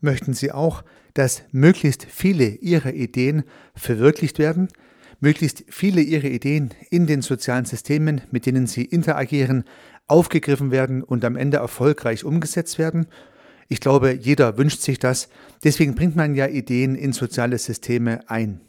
Möchten Sie auch, dass möglichst viele Ihrer Ideen verwirklicht werden, möglichst viele Ihrer Ideen in den sozialen Systemen, mit denen Sie interagieren, aufgegriffen werden und am Ende erfolgreich umgesetzt werden? Ich glaube, jeder wünscht sich das. Deswegen bringt man ja Ideen in soziale Systeme ein.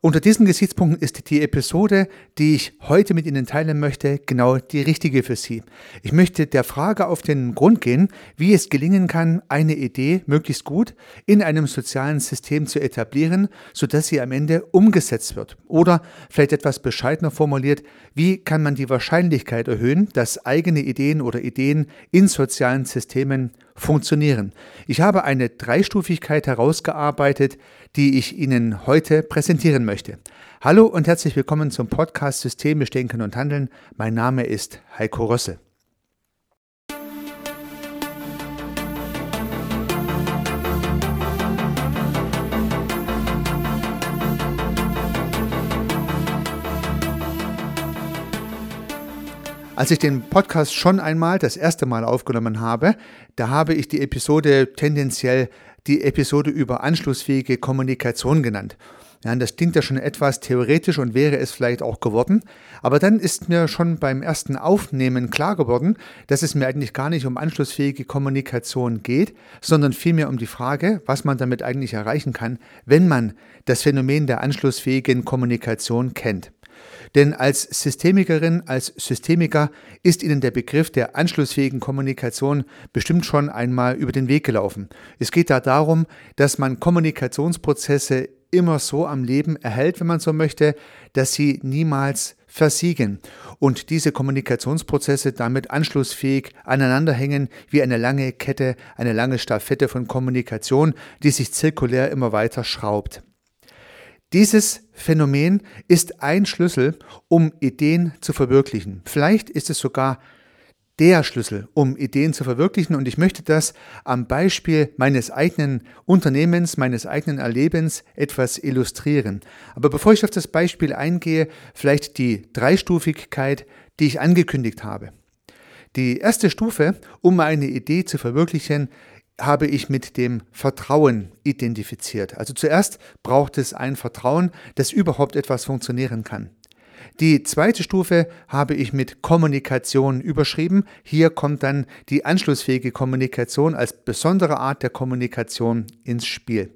Unter diesen Gesichtspunkten ist die Episode, die ich heute mit Ihnen teilen möchte, genau die richtige für Sie. Ich möchte der Frage auf den Grund gehen, wie es gelingen kann, eine Idee möglichst gut in einem sozialen System zu etablieren, sodass sie am Ende umgesetzt wird. Oder vielleicht etwas bescheidener formuliert, wie kann man die Wahrscheinlichkeit erhöhen, dass eigene Ideen oder Ideen in sozialen Systemen funktionieren. Ich habe eine Dreistufigkeit herausgearbeitet, die ich Ihnen heute präsentieren möchte. Hallo und herzlich willkommen zum Podcast Systemisch Denken und Handeln. Mein Name ist Heiko Rösse. Als ich den Podcast schon einmal das erste Mal aufgenommen habe, da habe ich die Episode tendenziell die Episode über anschlussfähige Kommunikation genannt. Ja, das klingt ja schon etwas theoretisch und wäre es vielleicht auch geworden. Aber dann ist mir schon beim ersten Aufnehmen klar geworden, dass es mir eigentlich gar nicht um anschlussfähige Kommunikation geht, sondern vielmehr um die Frage, was man damit eigentlich erreichen kann, wenn man das Phänomen der anschlussfähigen Kommunikation kennt. Denn als Systemikerin, als Systemiker ist Ihnen der Begriff der anschlussfähigen Kommunikation bestimmt schon einmal über den Weg gelaufen. Es geht da darum, dass man Kommunikationsprozesse immer so am Leben erhält, wenn man so möchte, dass sie niemals versiegen und diese Kommunikationsprozesse damit anschlussfähig aneinanderhängen wie eine lange Kette, eine lange Staffette von Kommunikation, die sich zirkulär immer weiter schraubt. Dieses Phänomen ist ein Schlüssel, um Ideen zu verwirklichen. Vielleicht ist es sogar der Schlüssel, um Ideen zu verwirklichen. Und ich möchte das am Beispiel meines eigenen Unternehmens, meines eigenen Erlebens etwas illustrieren. Aber bevor ich auf das Beispiel eingehe, vielleicht die Dreistufigkeit, die ich angekündigt habe. Die erste Stufe, um eine Idee zu verwirklichen, habe ich mit dem Vertrauen identifiziert. Also zuerst braucht es ein Vertrauen, dass überhaupt etwas funktionieren kann. Die zweite Stufe habe ich mit Kommunikation überschrieben. Hier kommt dann die anschlussfähige Kommunikation als besondere Art der Kommunikation ins Spiel.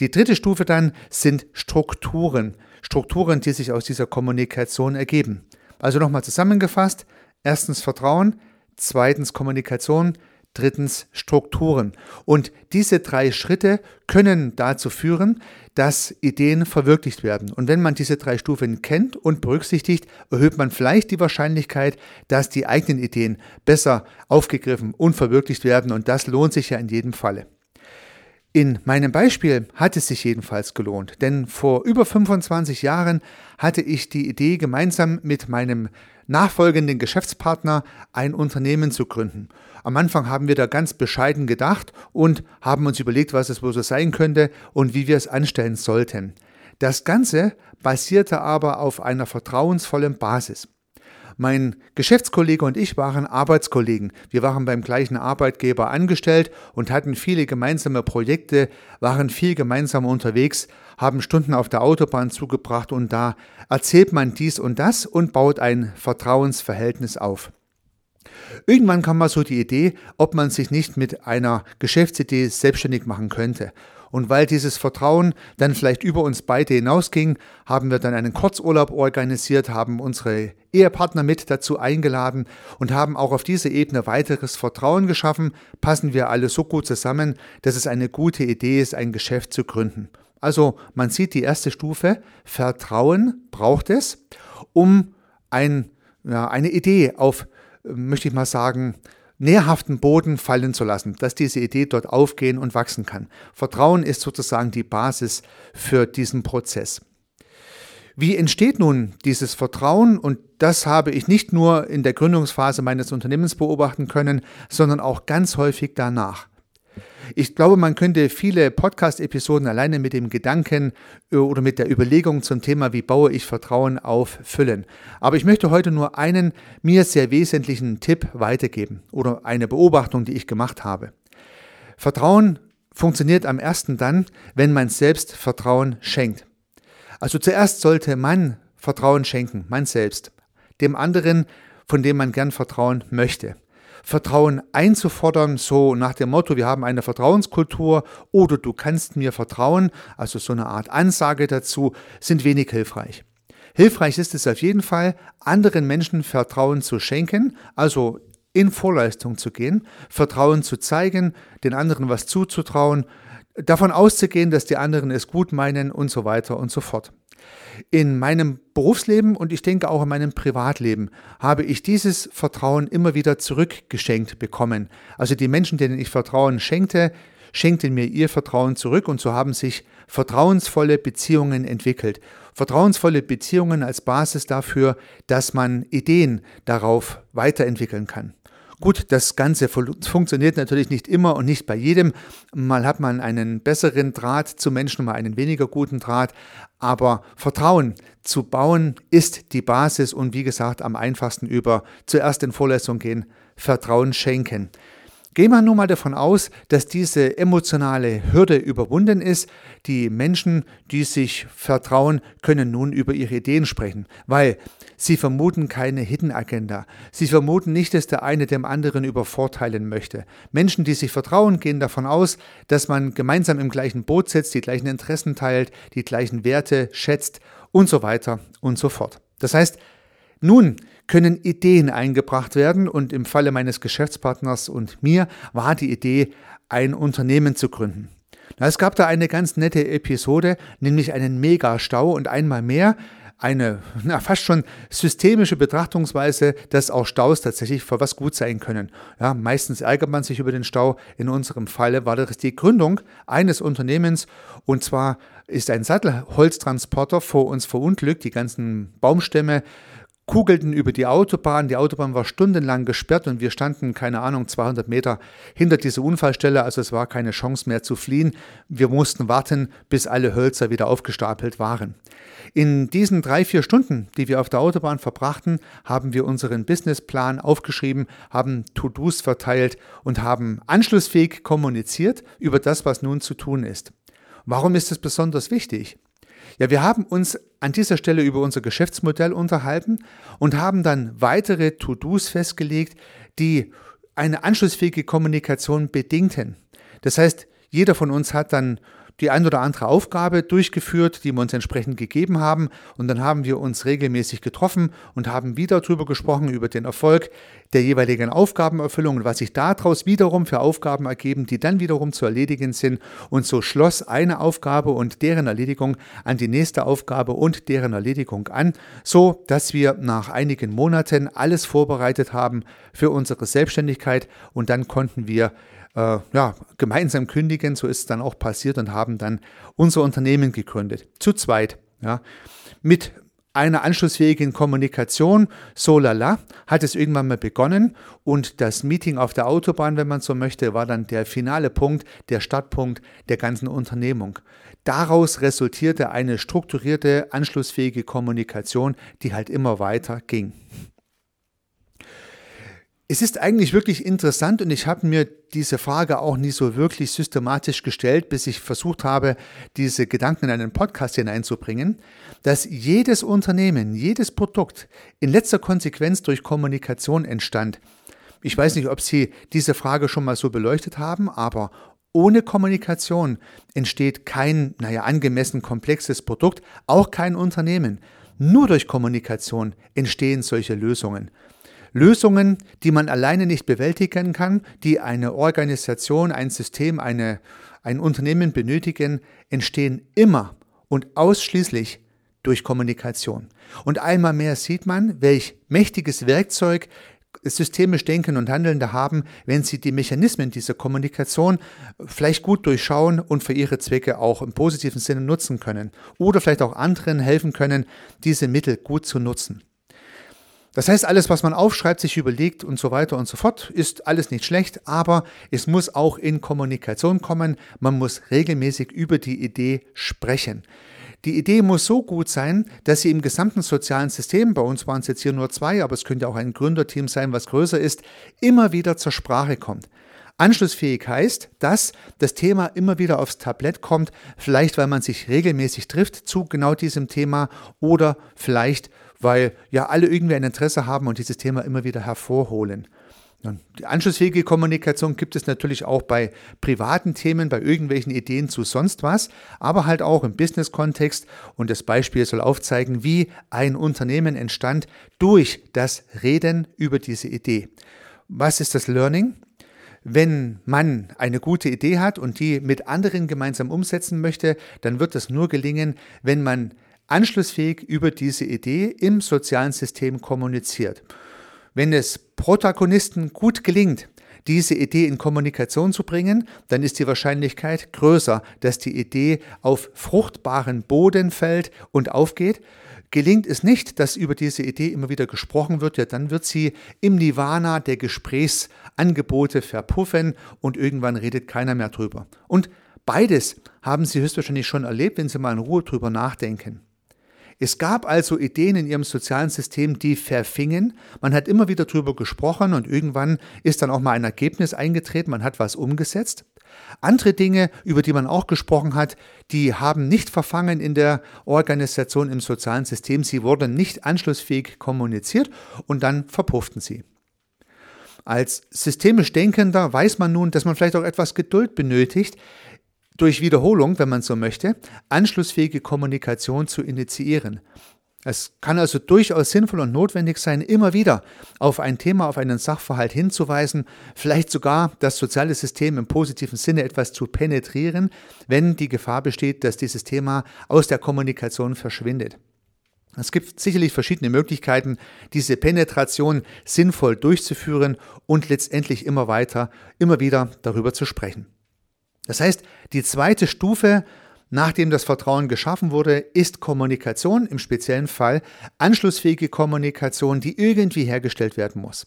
Die dritte Stufe dann sind Strukturen. Strukturen, die sich aus dieser Kommunikation ergeben. Also nochmal zusammengefasst. Erstens Vertrauen, zweitens Kommunikation, drittens Strukturen. Und diese drei Schritte können dazu führen, dass Ideen verwirklicht werden. Und wenn man diese drei Stufen kennt und berücksichtigt, erhöht man vielleicht die Wahrscheinlichkeit, dass die eigenen Ideen besser aufgegriffen und verwirklicht werden. Und das lohnt sich ja in jedem Falle. In meinem Beispiel hat es sich jedenfalls gelohnt, denn vor über 25 Jahren hatte ich die Idee, gemeinsam mit meinem nachfolgenden Geschäftspartner ein Unternehmen zu gründen. Am Anfang haben wir da ganz bescheiden gedacht und haben uns überlegt, was es wohl so sein könnte und wie wir es anstellen sollten. Das Ganze basierte aber auf einer vertrauensvollen Basis. Mein Geschäftskollege und ich waren Arbeitskollegen. Wir waren beim gleichen Arbeitgeber angestellt und hatten viele gemeinsame Projekte, waren viel gemeinsam unterwegs, haben Stunden auf der Autobahn zugebracht und da erzählt man dies und das und baut ein Vertrauensverhältnis auf. Irgendwann kam mal so die Idee, ob man sich nicht mit einer Geschäftsidee selbstständig machen könnte. Und weil dieses Vertrauen dann vielleicht über uns beide hinausging, haben wir dann einen Kurzurlaub organisiert, haben unsere Ehepartner mit dazu eingeladen und haben auch auf dieser Ebene weiteres Vertrauen geschaffen, passen wir alle so gut zusammen, dass es eine gute Idee ist, ein Geschäft zu gründen. Also man sieht die erste Stufe, Vertrauen braucht es, um ein, ja, eine Idee auf, möchte ich mal sagen, nährhaften Boden fallen zu lassen, dass diese Idee dort aufgehen und wachsen kann. Vertrauen ist sozusagen die Basis für diesen Prozess. Wie entsteht nun dieses Vertrauen? Und das habe ich nicht nur in der Gründungsphase meines Unternehmens beobachten können, sondern auch ganz häufig danach. Ich glaube, man könnte viele Podcast-Episoden alleine mit dem Gedanken äh, oder mit der Überlegung zum Thema, wie baue ich Vertrauen auf, füllen. Aber ich möchte heute nur einen mir sehr wesentlichen Tipp weitergeben oder eine Beobachtung, die ich gemacht habe. Vertrauen funktioniert am ersten dann, wenn man selbst Vertrauen schenkt. Also zuerst sollte man Vertrauen schenken, man selbst, dem anderen, von dem man gern vertrauen möchte. Vertrauen einzufordern, so nach dem Motto, wir haben eine Vertrauenskultur oder du kannst mir vertrauen, also so eine Art Ansage dazu, sind wenig hilfreich. Hilfreich ist es auf jeden Fall, anderen Menschen Vertrauen zu schenken, also in Vorleistung zu gehen, Vertrauen zu zeigen, den anderen was zuzutrauen, davon auszugehen, dass die anderen es gut meinen und so weiter und so fort. In meinem Berufsleben und ich denke auch in meinem Privatleben habe ich dieses Vertrauen immer wieder zurückgeschenkt bekommen. Also die Menschen, denen ich Vertrauen schenkte, schenkten mir ihr Vertrauen zurück und so haben sich vertrauensvolle Beziehungen entwickelt. Vertrauensvolle Beziehungen als Basis dafür, dass man Ideen darauf weiterentwickeln kann. Gut, das Ganze funktioniert natürlich nicht immer und nicht bei jedem. Mal hat man einen besseren Draht zu Menschen, mal einen weniger guten Draht. Aber Vertrauen zu bauen ist die Basis und wie gesagt am einfachsten über zuerst in Vorlesung gehen, Vertrauen schenken. Gehen wir nun mal davon aus, dass diese emotionale Hürde überwunden ist. Die Menschen, die sich vertrauen, können nun über ihre Ideen sprechen, weil sie vermuten keine Hidden Agenda. Sie vermuten nicht, dass der eine dem anderen übervorteilen möchte. Menschen, die sich vertrauen, gehen davon aus, dass man gemeinsam im gleichen Boot sitzt, die gleichen Interessen teilt, die gleichen Werte schätzt und so weiter und so fort. Das heißt, nun können Ideen eingebracht werden und im Falle meines Geschäftspartners und mir war die Idee, ein Unternehmen zu gründen. Es gab da eine ganz nette Episode, nämlich einen Megastau und einmal mehr eine na, fast schon systemische Betrachtungsweise, dass auch Staus tatsächlich für was gut sein können. Ja, meistens ärgert man sich über den Stau. In unserem Falle war das die Gründung eines Unternehmens und zwar ist ein Sattelholztransporter vor uns verunglückt. Die ganzen Baumstämme kugelten über die Autobahn. Die Autobahn war stundenlang gesperrt und wir standen, keine Ahnung, 200 Meter hinter dieser Unfallstelle. Also es war keine Chance mehr zu fliehen. Wir mussten warten, bis alle Hölzer wieder aufgestapelt waren. In diesen drei, vier Stunden, die wir auf der Autobahn verbrachten, haben wir unseren Businessplan aufgeschrieben, haben To-Dos verteilt und haben anschlussfähig kommuniziert über das, was nun zu tun ist. Warum ist es besonders wichtig? Ja, wir haben uns an dieser Stelle über unser Geschäftsmodell unterhalten und haben dann weitere To-Dos festgelegt, die eine anschlussfähige Kommunikation bedingten. Das heißt, jeder von uns hat dann die ein oder andere Aufgabe durchgeführt, die wir uns entsprechend gegeben haben. Und dann haben wir uns regelmäßig getroffen und haben wieder darüber gesprochen, über den Erfolg der jeweiligen Aufgabenerfüllung und was sich daraus wiederum für Aufgaben ergeben, die dann wiederum zu erledigen sind. Und so schloss eine Aufgabe und deren Erledigung an die nächste Aufgabe und deren Erledigung an, so dass wir nach einigen Monaten alles vorbereitet haben für unsere Selbstständigkeit und dann konnten wir äh, ja, gemeinsam kündigen, so ist es dann auch passiert und haben dann unser Unternehmen gegründet. Zu zweit. Ja. Mit einer anschlussfähigen Kommunikation, so lala, hat es irgendwann mal begonnen und das Meeting auf der Autobahn, wenn man so möchte, war dann der finale Punkt, der Startpunkt der ganzen Unternehmung. Daraus resultierte eine strukturierte, anschlussfähige Kommunikation, die halt immer weiter ging. Es ist eigentlich wirklich interessant und ich habe mir diese Frage auch nie so wirklich systematisch gestellt, bis ich versucht habe, diese Gedanken in einen Podcast hineinzubringen, dass jedes Unternehmen, jedes Produkt in letzter Konsequenz durch Kommunikation entstand. Ich weiß nicht, ob Sie diese Frage schon mal so beleuchtet haben, aber ohne Kommunikation entsteht kein, naja, angemessen komplexes Produkt, auch kein Unternehmen. Nur durch Kommunikation entstehen solche Lösungen. Lösungen, die man alleine nicht bewältigen kann, die eine Organisation, ein System, eine, ein Unternehmen benötigen, entstehen immer und ausschließlich durch Kommunikation. Und einmal mehr sieht man, welch mächtiges Werkzeug systemisch Denken und Handelnde haben, wenn sie die Mechanismen dieser Kommunikation vielleicht gut durchschauen und für ihre Zwecke auch im positiven Sinne nutzen können oder vielleicht auch anderen helfen können, diese Mittel gut zu nutzen. Das heißt, alles, was man aufschreibt, sich überlegt und so weiter und so fort, ist alles nicht schlecht, aber es muss auch in Kommunikation kommen. Man muss regelmäßig über die Idee sprechen. Die Idee muss so gut sein, dass sie im gesamten sozialen System, bei uns waren es jetzt hier nur zwei, aber es könnte auch ein Gründerteam sein, was größer ist, immer wieder zur Sprache kommt. Anschlussfähig heißt, dass das Thema immer wieder aufs Tablett kommt, vielleicht weil man sich regelmäßig trifft zu genau diesem Thema oder vielleicht weil ja alle irgendwie ein Interesse haben und dieses Thema immer wieder hervorholen. Die anschlussfähige Kommunikation gibt es natürlich auch bei privaten Themen, bei irgendwelchen Ideen zu sonst was, aber halt auch im Business-Kontext. Und das Beispiel soll aufzeigen, wie ein Unternehmen entstand durch das Reden über diese Idee. Was ist das Learning? Wenn man eine gute Idee hat und die mit anderen gemeinsam umsetzen möchte, dann wird das nur gelingen, wenn man anschlussfähig über diese Idee im sozialen System kommuniziert. Wenn es Protagonisten gut gelingt, diese Idee in Kommunikation zu bringen, dann ist die Wahrscheinlichkeit größer, dass die Idee auf fruchtbaren Boden fällt und aufgeht. Gelingt es nicht, dass über diese Idee immer wieder gesprochen wird, ja, dann wird sie im Nirvana der Gesprächsangebote verpuffen und irgendwann redet keiner mehr drüber. Und beides haben Sie höchstwahrscheinlich schon erlebt, wenn Sie mal in Ruhe drüber nachdenken. Es gab also Ideen in ihrem sozialen System, die verfingen. Man hat immer wieder darüber gesprochen und irgendwann ist dann auch mal ein Ergebnis eingetreten, man hat was umgesetzt. Andere Dinge, über die man auch gesprochen hat, die haben nicht verfangen in der Organisation im sozialen System. Sie wurden nicht anschlussfähig kommuniziert und dann verpufften sie. Als systemisch Denkender weiß man nun, dass man vielleicht auch etwas Geduld benötigt, durch Wiederholung, wenn man so möchte, anschlussfähige Kommunikation zu initiieren. Es kann also durchaus sinnvoll und notwendig sein, immer wieder auf ein Thema, auf einen Sachverhalt hinzuweisen, vielleicht sogar das soziale System im positiven Sinne etwas zu penetrieren, wenn die Gefahr besteht, dass dieses Thema aus der Kommunikation verschwindet. Es gibt sicherlich verschiedene Möglichkeiten, diese Penetration sinnvoll durchzuführen und letztendlich immer weiter, immer wieder darüber zu sprechen. Das heißt, die zweite Stufe, nachdem das Vertrauen geschaffen wurde, ist Kommunikation, im speziellen Fall anschlussfähige Kommunikation, die irgendwie hergestellt werden muss.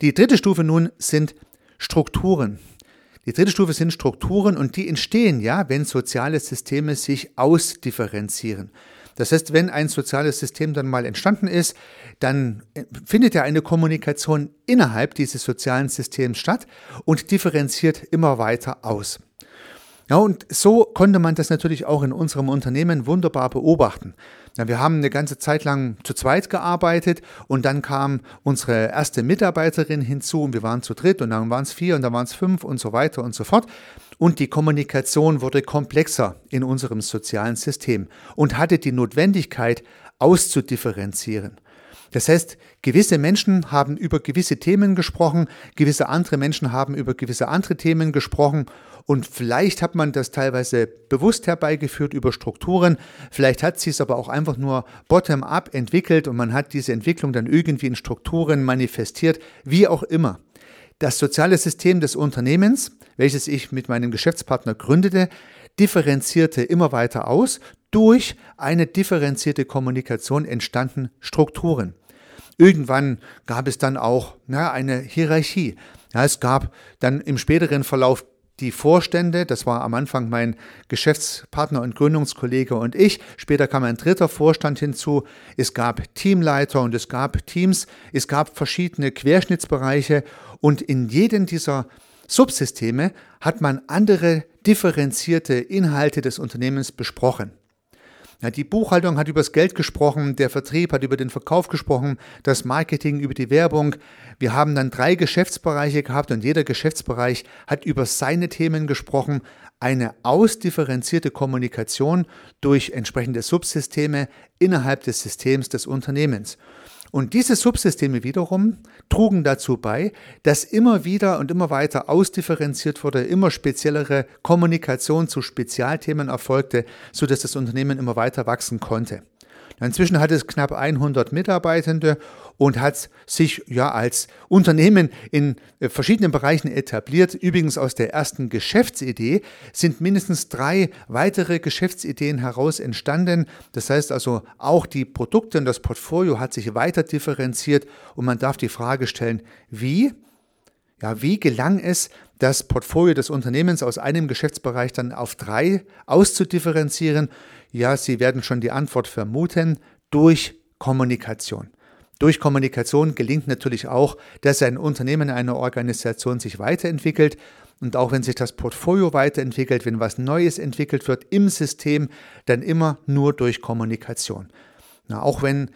Die dritte Stufe nun sind Strukturen. Die dritte Stufe sind Strukturen und die entstehen ja, wenn soziale Systeme sich ausdifferenzieren. Das heißt, wenn ein soziales System dann mal entstanden ist, dann äh, findet ja eine Kommunikation innerhalb dieses sozialen Systems statt und differenziert immer weiter aus. Ja, und so konnte man das natürlich auch in unserem Unternehmen wunderbar beobachten. Ja, wir haben eine ganze Zeit lang zu zweit gearbeitet und dann kam unsere erste Mitarbeiterin hinzu und wir waren zu dritt und dann waren es vier und dann waren es fünf und so weiter und so fort. Und die Kommunikation wurde komplexer in unserem sozialen System und hatte die Notwendigkeit auszudifferenzieren. Das heißt, gewisse Menschen haben über gewisse Themen gesprochen, gewisse andere Menschen haben über gewisse andere Themen gesprochen und vielleicht hat man das teilweise bewusst herbeigeführt über Strukturen, vielleicht hat sie es aber auch einfach nur bottom-up entwickelt und man hat diese Entwicklung dann irgendwie in Strukturen manifestiert, wie auch immer. Das soziale System des Unternehmens, welches ich mit meinem Geschäftspartner gründete, differenzierte immer weiter aus. Durch eine differenzierte Kommunikation entstanden Strukturen. Irgendwann gab es dann auch na, eine Hierarchie. Ja, es gab dann im späteren Verlauf die Vorstände, das war am Anfang mein Geschäftspartner und Gründungskollege und ich. Später kam ein dritter Vorstand hinzu. Es gab Teamleiter und es gab Teams. Es gab verschiedene Querschnittsbereiche und in jedem dieser Subsysteme hat man andere differenzierte Inhalte des Unternehmens besprochen. Ja, die Buchhaltung hat über das Geld gesprochen, der Vertrieb hat über den Verkauf gesprochen, das Marketing über die Werbung. Wir haben dann drei Geschäftsbereiche gehabt und jeder Geschäftsbereich hat über seine Themen gesprochen. Eine ausdifferenzierte Kommunikation durch entsprechende Subsysteme innerhalb des Systems des Unternehmens. Und diese Subsysteme wiederum trugen dazu bei, dass immer wieder und immer weiter ausdifferenziert wurde, immer speziellere Kommunikation zu Spezialthemen erfolgte, sodass das Unternehmen immer weiter wachsen konnte. Inzwischen hat es knapp 100 Mitarbeitende und hat sich ja als Unternehmen in äh, verschiedenen Bereichen etabliert. Übrigens aus der ersten Geschäftsidee sind mindestens drei weitere Geschäftsideen heraus entstanden. Das heißt also, auch die Produkte und das Portfolio hat sich weiter differenziert und man darf die Frage stellen, wie? Ja, wie gelang es, das Portfolio des Unternehmens aus einem Geschäftsbereich dann auf drei auszudifferenzieren? Ja, Sie werden schon die Antwort vermuten, durch Kommunikation. Durch Kommunikation gelingt natürlich auch, dass ein Unternehmen, eine Organisation sich weiterentwickelt. Und auch wenn sich das Portfolio weiterentwickelt, wenn was Neues entwickelt wird im System, dann immer nur durch Kommunikation. Na, auch wenn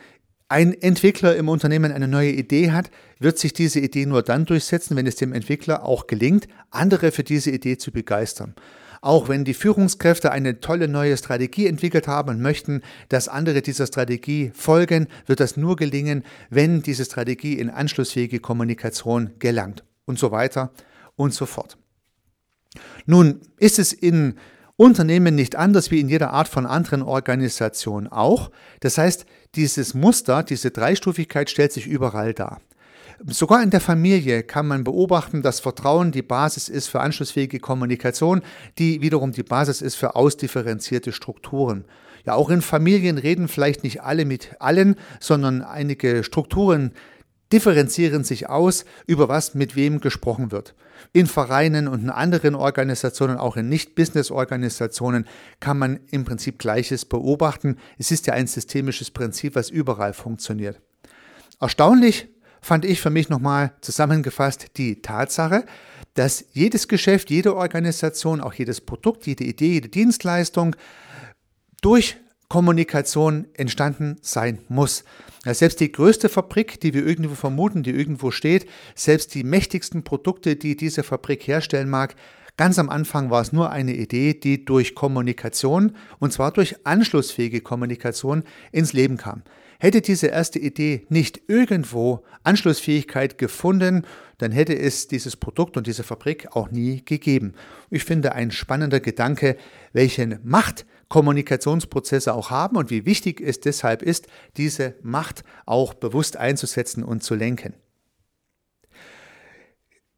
ein Entwickler im Unternehmen eine neue Idee hat, wird sich diese Idee nur dann durchsetzen, wenn es dem Entwickler auch gelingt, andere für diese Idee zu begeistern. Auch wenn die Führungskräfte eine tolle neue Strategie entwickelt haben und möchten, dass andere dieser Strategie folgen, wird das nur gelingen, wenn diese Strategie in anschlussfähige Kommunikation gelangt und so weiter und so fort. Nun ist es in Unternehmen nicht anders wie in jeder Art von anderen Organisationen auch. Das heißt, dieses Muster, diese Dreistufigkeit stellt sich überall dar. Sogar in der Familie kann man beobachten, dass Vertrauen die Basis ist für anschlussfähige Kommunikation, die wiederum die Basis ist für ausdifferenzierte Strukturen. Ja, auch in Familien reden vielleicht nicht alle mit allen, sondern einige Strukturen differenzieren sich aus, über was mit wem gesprochen wird. In Vereinen und in anderen Organisationen, auch in Nicht-Business-Organisationen, kann man im Prinzip Gleiches beobachten. Es ist ja ein systemisches Prinzip, was überall funktioniert. Erstaunlich fand ich für mich nochmal zusammengefasst die Tatsache, dass jedes Geschäft, jede Organisation, auch jedes Produkt, jede Idee, jede Dienstleistung durch Kommunikation entstanden sein muss. Ja, selbst die größte Fabrik, die wir irgendwo vermuten, die irgendwo steht, selbst die mächtigsten Produkte, die diese Fabrik herstellen mag, Ganz am Anfang war es nur eine Idee, die durch Kommunikation, und zwar durch anschlussfähige Kommunikation, ins Leben kam. Hätte diese erste Idee nicht irgendwo Anschlussfähigkeit gefunden, dann hätte es dieses Produkt und diese Fabrik auch nie gegeben. Ich finde ein spannender Gedanke, welchen Macht Kommunikationsprozesse auch haben und wie wichtig es deshalb ist, diese Macht auch bewusst einzusetzen und zu lenken.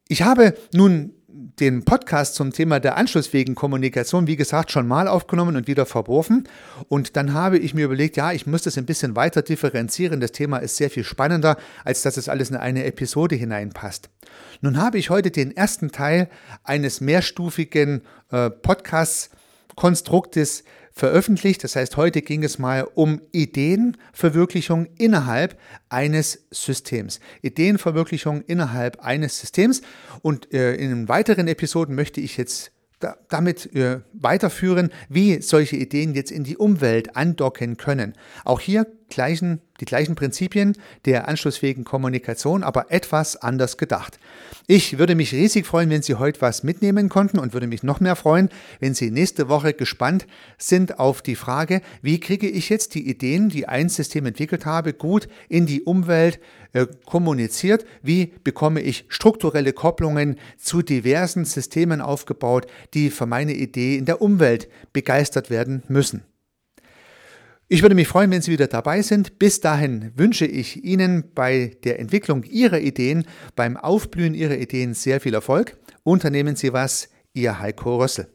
Ich habe nun den Podcast zum Thema der anschlussfähigen Kommunikation, wie gesagt, schon mal aufgenommen und wieder verworfen. Und dann habe ich mir überlegt, ja, ich muss das ein bisschen weiter differenzieren. Das Thema ist sehr viel spannender, als dass es alles in eine Episode hineinpasst. Nun habe ich heute den ersten Teil eines mehrstufigen äh, Podcast-Konstruktes veröffentlicht. Das heißt, heute ging es mal um Ideenverwirklichung innerhalb eines Systems. Ideenverwirklichung innerhalb eines Systems. Und äh, in weiteren Episoden möchte ich jetzt da, damit äh, weiterführen, wie solche Ideen jetzt in die Umwelt andocken können. Auch hier gleichen, die gleichen Prinzipien der anschlussfähigen Kommunikation, aber etwas anders gedacht. Ich würde mich riesig freuen, wenn Sie heute was mitnehmen konnten und würde mich noch mehr freuen, wenn Sie nächste Woche gespannt sind auf die Frage, wie kriege ich jetzt die Ideen, die ein System entwickelt habe, gut in die Umwelt kommuniziert, wie bekomme ich strukturelle Kopplungen zu diversen Systemen aufgebaut, die für meine Idee in der Umwelt begeistert werden müssen. Ich würde mich freuen, wenn Sie wieder dabei sind. Bis dahin wünsche ich Ihnen bei der Entwicklung Ihrer Ideen, beim Aufblühen Ihrer Ideen sehr viel Erfolg. Unternehmen Sie was, Ihr Heiko Rössel.